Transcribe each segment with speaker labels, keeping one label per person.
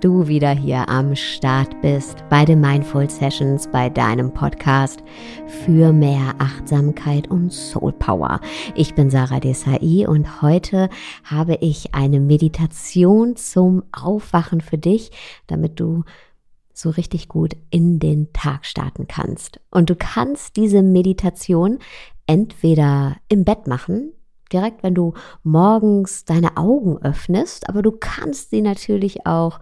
Speaker 1: du wieder hier am Start bist bei den Mindful Sessions, bei deinem Podcast für mehr Achtsamkeit und Soul Power. Ich bin Sarah Desai und heute habe ich eine Meditation zum Aufwachen für dich, damit du so richtig gut in den Tag starten kannst. Und du kannst diese Meditation entweder im Bett machen, direkt wenn du morgens deine Augen öffnest, aber du kannst sie natürlich auch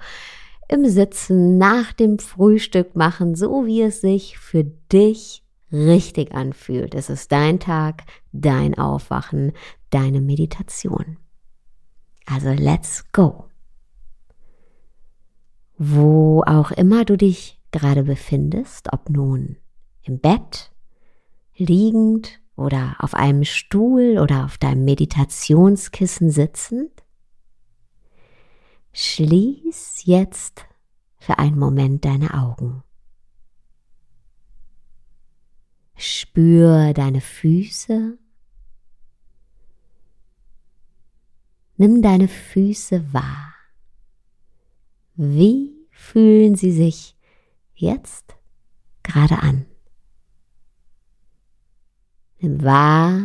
Speaker 1: im Sitzen nach dem Frühstück machen, so wie es sich für dich richtig anfühlt. Es ist dein Tag, dein Aufwachen, deine Meditation. Also let's go. Wo auch immer du dich gerade befindest, ob nun im Bett, liegend oder auf einem Stuhl oder auf deinem Meditationskissen sitzend, schließ jetzt für einen Moment deine Augen. Spür deine Füße. Nimm deine Füße wahr. Wie fühlen sie sich jetzt gerade an? Nimm wahr,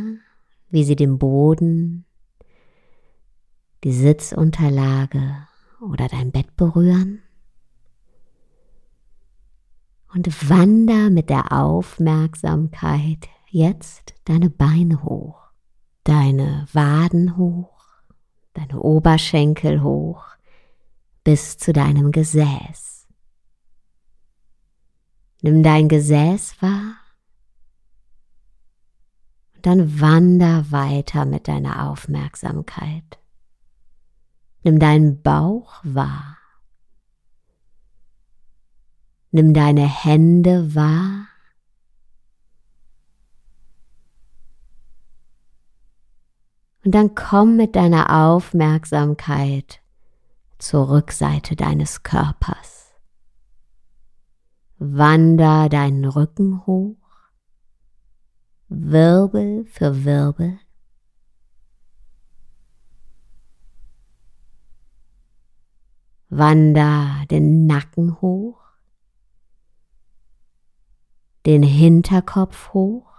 Speaker 1: wie sie den Boden, die Sitzunterlage oder dein Bett berühren. Und wander mit der Aufmerksamkeit jetzt deine Beine hoch, deine Waden hoch, deine Oberschenkel hoch bis zu deinem Gesäß. Nimm dein Gesäß wahr dann wander weiter mit deiner Aufmerksamkeit. Nimm deinen Bauch wahr. Nimm deine Hände wahr. Und dann komm mit deiner Aufmerksamkeit zur Rückseite deines Körpers. Wander deinen Rücken hoch. Wirbel für Wirbel. Wander den Nacken hoch, den Hinterkopf hoch,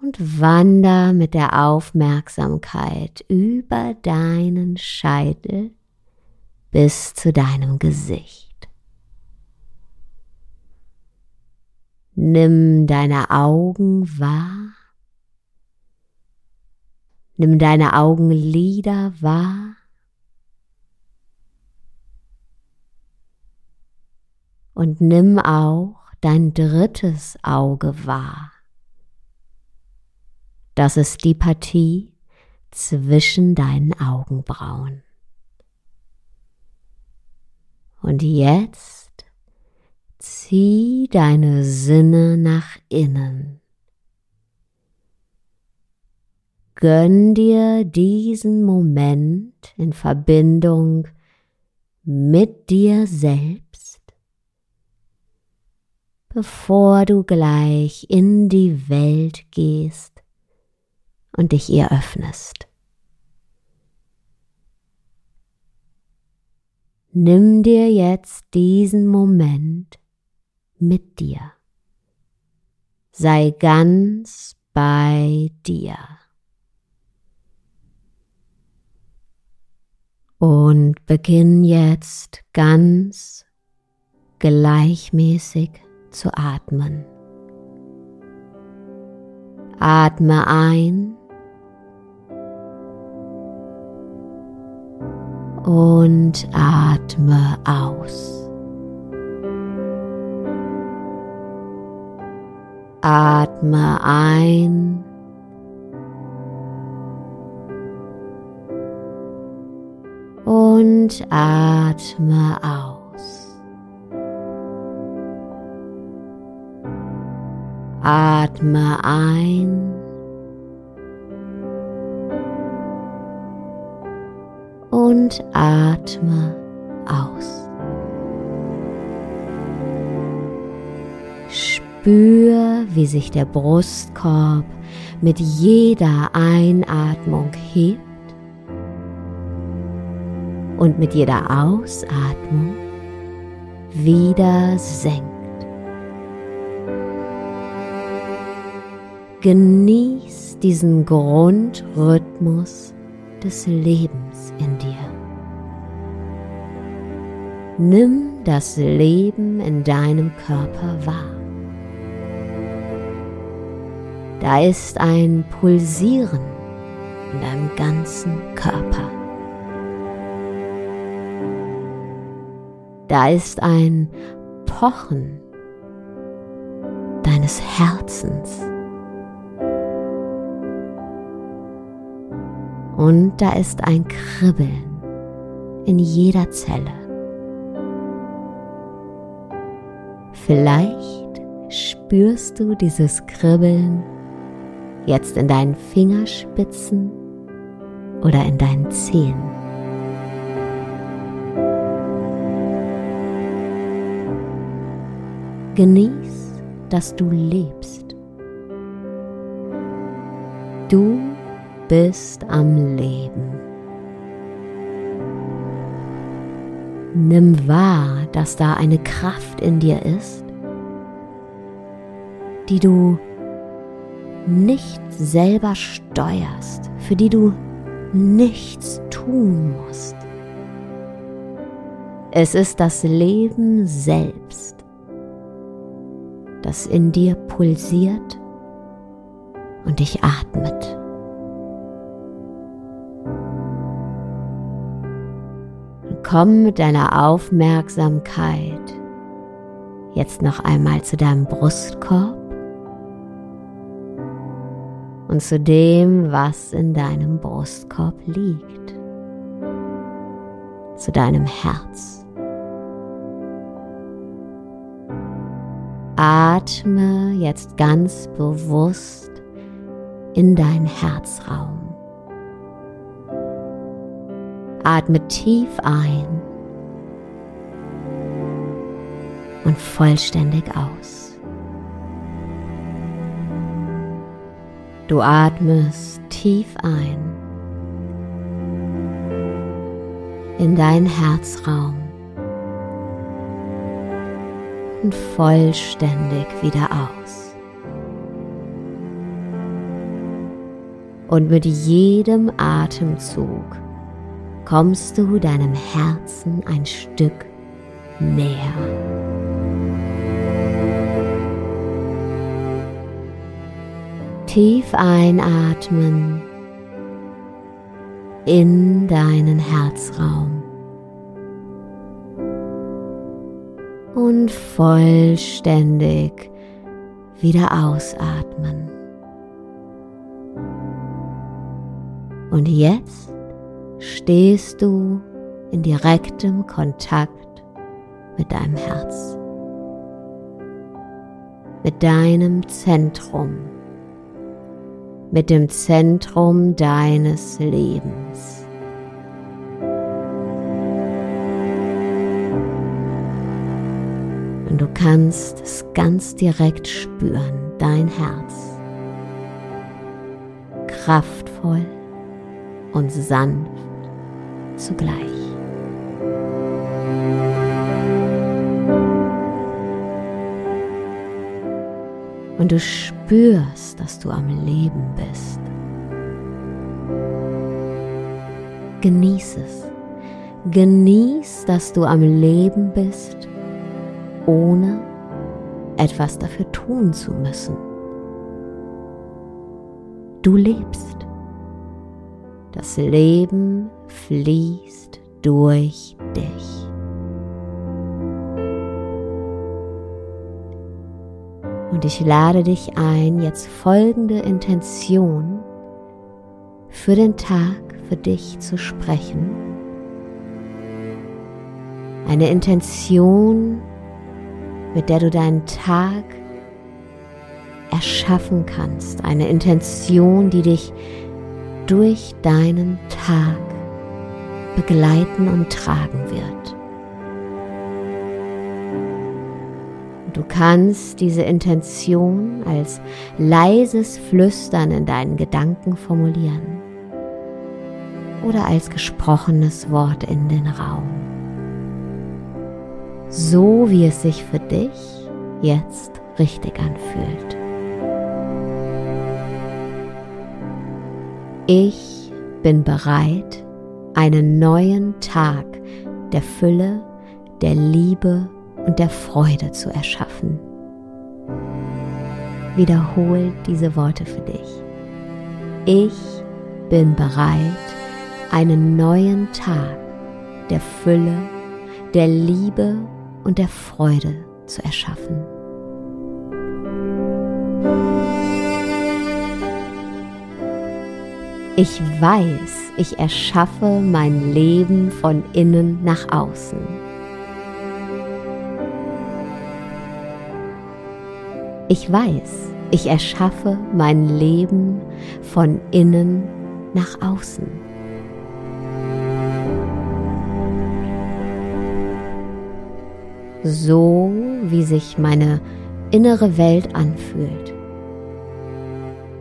Speaker 1: und wander mit der Aufmerksamkeit über deinen Scheitel bis zu deinem Gesicht. Nimm deine Augen wahr. Nimm deine Augenlider wahr. Und nimm auch dein drittes Auge wahr. Das ist die Partie zwischen deinen Augenbrauen. Und jetzt Zieh deine Sinne nach innen. Gönn dir diesen Moment in Verbindung mit dir selbst, bevor du gleich in die Welt gehst und dich ihr öffnest. Nimm dir jetzt diesen Moment mit dir. Sei ganz bei dir. Und beginn jetzt ganz gleichmäßig zu atmen. Atme ein und atme aus. Atme ein. Und atme aus. Atme ein. Und atme aus. Spür, wie sich der Brustkorb mit jeder Einatmung hebt und mit jeder Ausatmung wieder senkt. Genieß diesen Grundrhythmus des Lebens in dir. Nimm das Leben in deinem Körper wahr. Da ist ein Pulsieren in deinem ganzen Körper. Da ist ein Pochen deines Herzens. Und da ist ein Kribbeln in jeder Zelle. Vielleicht spürst du dieses Kribbeln jetzt in deinen Fingerspitzen oder in deinen Zehen. Genieß, dass du lebst. Du bist am Leben. Nimm wahr, dass da eine Kraft in dir ist, die du nicht selber steuerst, für die du nichts tun musst. Es ist das Leben selbst, das in dir pulsiert und dich atmet. Komm mit deiner Aufmerksamkeit jetzt noch einmal zu deinem Brustkorb und zu dem, was in deinem Brustkorb liegt, zu deinem Herz. Atme jetzt ganz bewusst in deinen Herzraum. Atme tief ein und vollständig aus. Du atmest tief ein in deinen Herzraum und vollständig wieder aus. Und mit jedem Atemzug kommst du deinem Herzen ein Stück näher. Tief einatmen in deinen Herzraum und vollständig wieder ausatmen. Und jetzt stehst du in direktem Kontakt mit deinem Herz, mit deinem Zentrum, mit dem Zentrum deines Lebens. Und du kannst es ganz direkt spüren, dein Herz. Kraftvoll und sanft zugleich. Und du spürst, dass du am Leben bist. Genieß es. Genieß, dass du am Leben bist, ohne etwas dafür tun zu müssen. Du lebst. Das Leben fließt durch dich. Ich lade dich ein, jetzt folgende Intention für den Tag für dich zu sprechen. Eine Intention, mit der du deinen Tag erschaffen kannst. Eine Intention, die dich durch deinen Tag begleiten und tragen wird. Du kannst diese Intention als leises Flüstern in deinen Gedanken formulieren oder als gesprochenes Wort in den Raum. So wie es sich für dich jetzt richtig anfühlt. Ich bin bereit, einen neuen Tag der Fülle, der Liebe und der Freude zu erschaffen. Wiederhol diese Worte für dich. Ich bin bereit, einen neuen Tag der Fülle, der Liebe und der Freude zu erschaffen. Ich weiß, ich erschaffe mein Leben von innen nach außen. Ich weiß, ich erschaffe mein Leben von innen nach außen. So wie sich meine innere Welt anfühlt,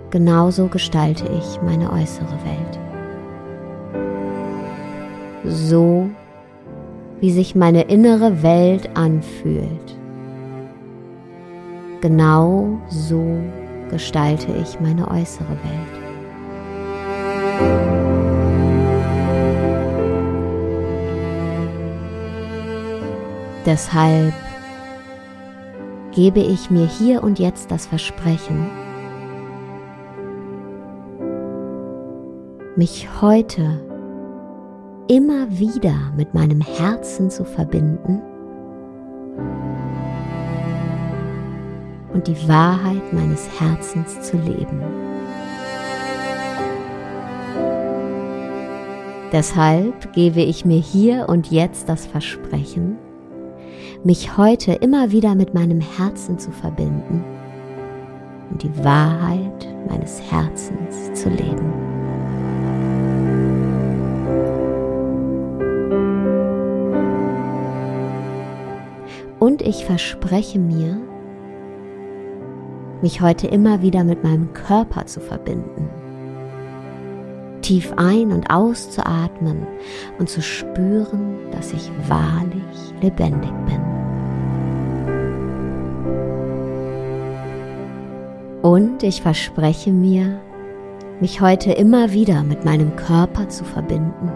Speaker 1: genauso gestalte ich meine äußere Welt. So wie sich meine innere Welt anfühlt, Genau so gestalte ich meine äußere Welt. Deshalb gebe ich mir hier und jetzt das Versprechen, mich heute immer wieder mit meinem Herzen zu verbinden und die Wahrheit meines Herzens zu leben. Deshalb gebe ich mir hier und jetzt das Versprechen, mich heute immer wieder mit meinem Herzen zu verbinden und die Wahrheit meines Herzens zu leben. Und ich verspreche mir, mich heute immer wieder mit meinem Körper zu verbinden. Tief ein- und auszuatmen und zu spüren, dass ich wahrlich lebendig bin. Und ich verspreche mir, mich heute immer wieder mit meinem Körper zu verbinden.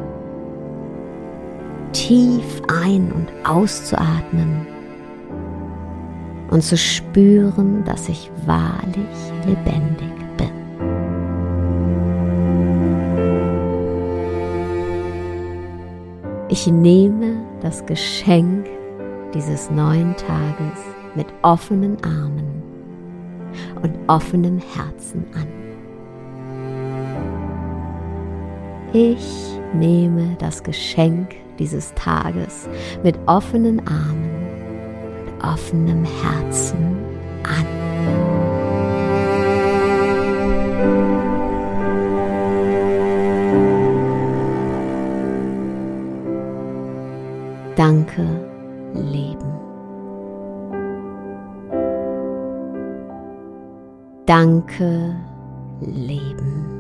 Speaker 1: Tief ein- und auszuatmen und zu spüren, dass ich wahrlich lebendig bin. Ich nehme das Geschenk dieses neuen Tages mit offenen Armen und offenem Herzen an. Ich nehme das Geschenk dieses Tages mit offenen Armen offenem Herzen an. Danke, Leben. Danke, Leben.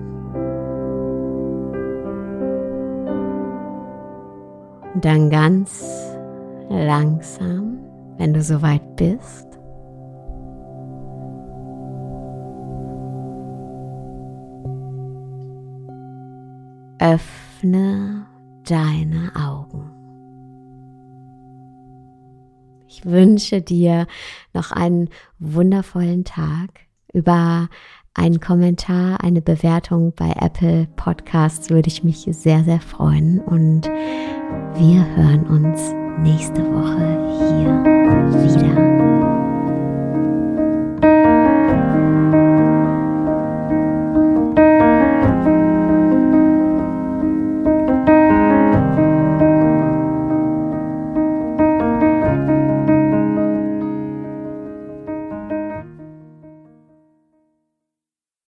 Speaker 1: dann ganz langsam wenn du soweit bist. Öffne deine Augen. Ich wünsche dir noch einen wundervollen Tag. Über einen Kommentar, eine Bewertung bei Apple Podcasts würde ich mich sehr, sehr freuen. Und wir hören uns nächste Woche hier wieder.